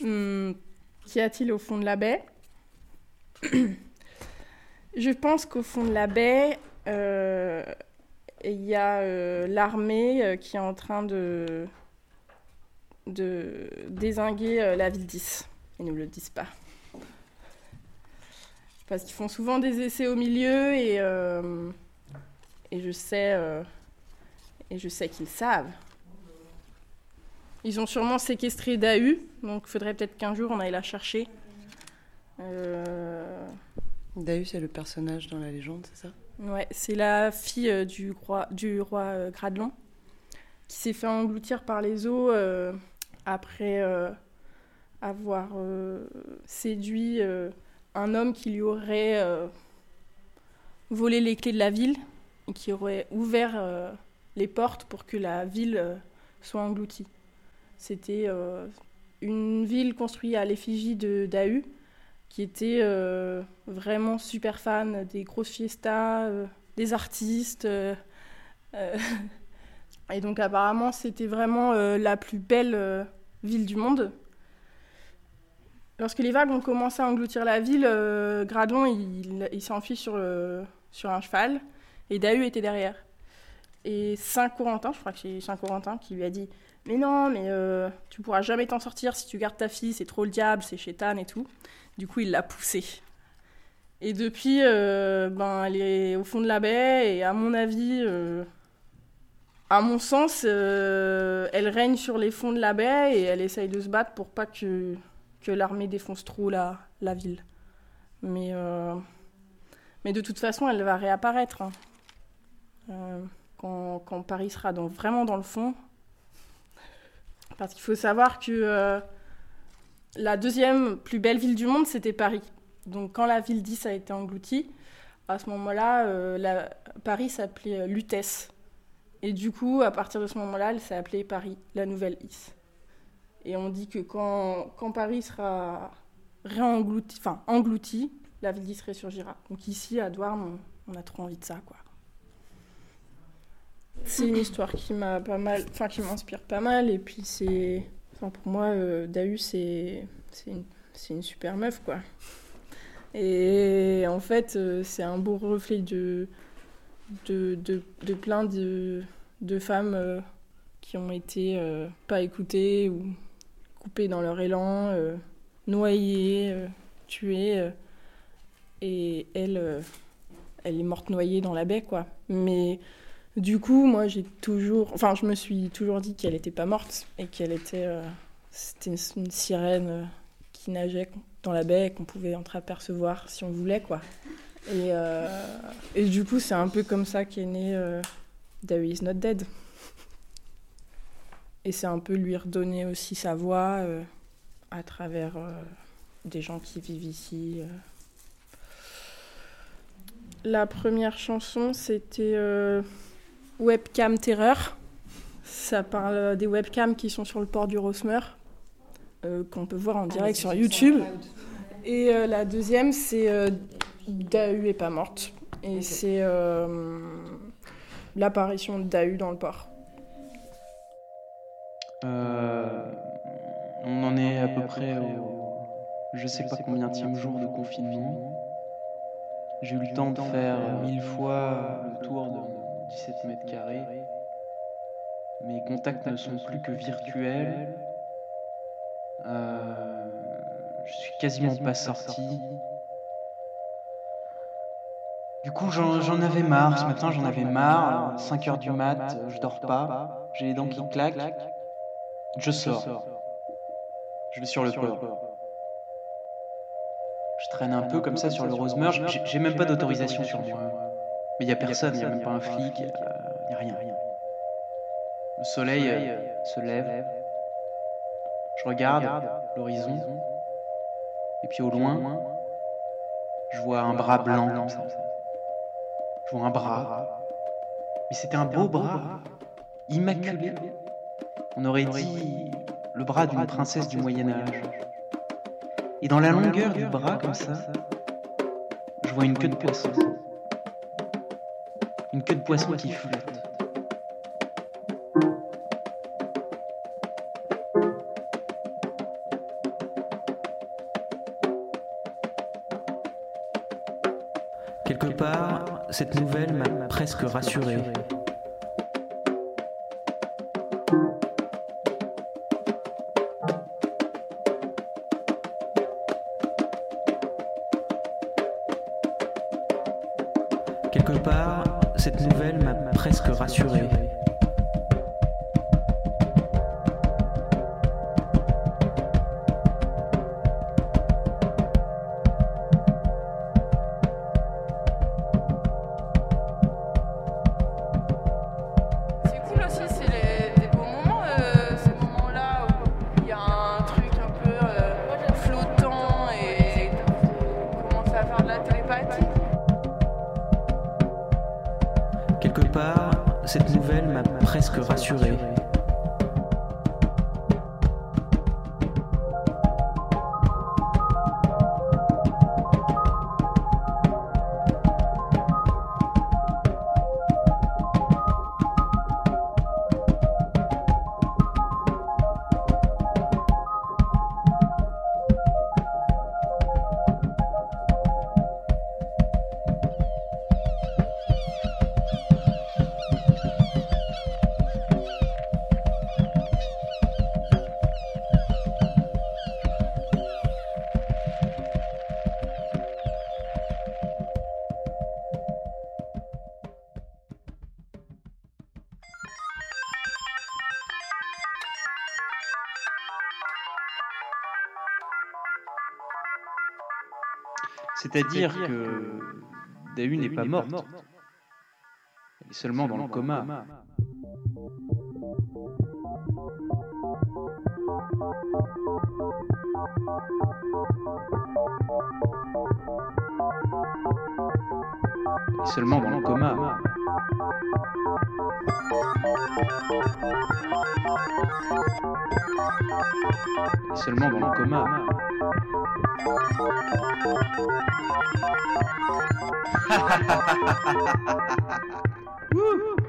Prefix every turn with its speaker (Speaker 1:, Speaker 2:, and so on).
Speaker 1: Hmm, Qu'y a-t-il au fond de la baie? Je pense qu'au fond de la baie, euh, il y a euh, l'armée euh, qui est en train de, de désinguer la ville 10. Ils ne nous le disent pas. Parce qu'ils font souvent des essais au milieu et, et je sais, et je sais qu'ils savent. Ils ont sûrement séquestré Dahu, donc il faudrait peut-être qu'un jour on aille la chercher. Euh,
Speaker 2: Dahu, c'est le personnage dans la légende, c'est ça?
Speaker 1: Ouais, c'est la fille euh, du roi, du roi euh, Gradelon qui s'est fait engloutir par les eaux euh, après euh, avoir séduit un homme qui lui aurait volé les clés de la ville et qui aurait ouvert les portes pour que la ville soit engloutie. C'était euh, une ville construite à l'effigie de Dahu qui était euh, vraiment super fan des grosses fiestas, euh, des artistes. et donc apparemment c'était vraiment la plus belle ville du monde. Lorsque les vagues ont commencé à engloutir la ville, Gradon il, il s'est enfui sur, sur un cheval et Dahu était derrière. Et Saint-Corentin, je crois que c'est Saint-Corentin qui lui a dit Mais non, mais euh, tu pourras jamais t'en sortir si tu gardes ta fille, c'est trop le diable, c'est chétan et tout. Du coup, il l'a poussée. Et depuis, euh, ben, elle est au fond de la baie, et à mon avis, euh, à mon sens, euh, elle règne sur les fonds de la baie et elle essaye de se battre pour pas que, que l'armée défonce trop la, la ville. Mais, mais de toute façon, elle va réapparaître. hein. Quand, Paris sera vraiment dans le fond. Parce qu'il faut savoir que euh, la deuxième plus belle ville du monde, c'était Paris. Donc quand la ville 10 a été engloutie, à ce moment-là, euh, Paris s'appelait euh, Lutèce. Et du coup, à partir de ce moment-là, elle s'est appelée Paris, la nouvelle Is. Et on dit que quand, Paris sera réenglouti, enfin la ville 10 ressurgira. Donc ici, à Douarn, on, on a trop envie de ça, quoi. C'est une histoire qui m'a pas mal, enfin qui m'inspire pas mal. Et puis c'est, enfin pour moi, euh, Dahu c'est, c'est une, une super meuf, quoi. Et en fait, euh, c'est un beau reflet de, de, de, plein de, de femmes euh, qui ont été pas écoutées ou coupées dans leur élan, noyées, tuées. et elle, elle est morte noyée dans la baie, quoi. Mais du coup, moi, j'ai toujours, enfin, je me suis toujours dit qu'elle n'était pas morte et qu'elle était, euh, c'était une, sirène euh, qui nageait dans la baie et qu'on pouvait entreapercevoir si on voulait, quoi. Et, euh, du coup, c'est un peu comme ça qu'est né euh, is not dead. Et c'est un peu lui redonner aussi sa voix à travers des gens qui vivent ici. La première chanson, c'était Webcam Terreur. Ça parle des webcams qui sont sur le port du Rosmer, euh, qu'on peut voir en direct sur YouTube. Et euh, la deuxième, c'est euh, Dahu est pas morte. Et c'est euh, l'apparition de Dahu dans le port.
Speaker 3: Euh, on en est à peu près au je sais pas combien jour de confinement. J'ai eu le temps de faire mille fois le tour de 17 mètres carrés. Mes contacts ne sont plus que virtuels. Euh, je suis quasiment pas sorti. Du coup, j'en avais marre. Ce matin, j'en avais marre. 5 heures du mat, je dors pas. J'ai les dents qui claquent. Je sors. Je vais sur le port. Je traîne un peu comme ça sur le Rosemer. J'ai j'ai même pas d'autorisation sur moi. Mais il y a personne, il y a même pas un flic, il y a rien. Le soleil euh, se lève. Je regarde l'horizon. Et puis au loin, je vois un bras blanc. Je vois un bras. Mais c'était un beau bras, immaculé. On aurait dit le bras d'une princesse du Moyen Âge. Et dans la longueur du bras comme ça, je vois une queue de poisson une queue de poisson qui flotte.
Speaker 4: Quelque part, cette nouvelle m'a presque rassuré. Quelque part, cette nouvelle m'a presque rassuré. Cette nouvelle m'a presque rassuré.
Speaker 3: C'est-à-dire que Dahu n'est pas morte. Elle est seulement dans le coma. Elle est seulement dans le coma. Seulement dans le coma. Wouh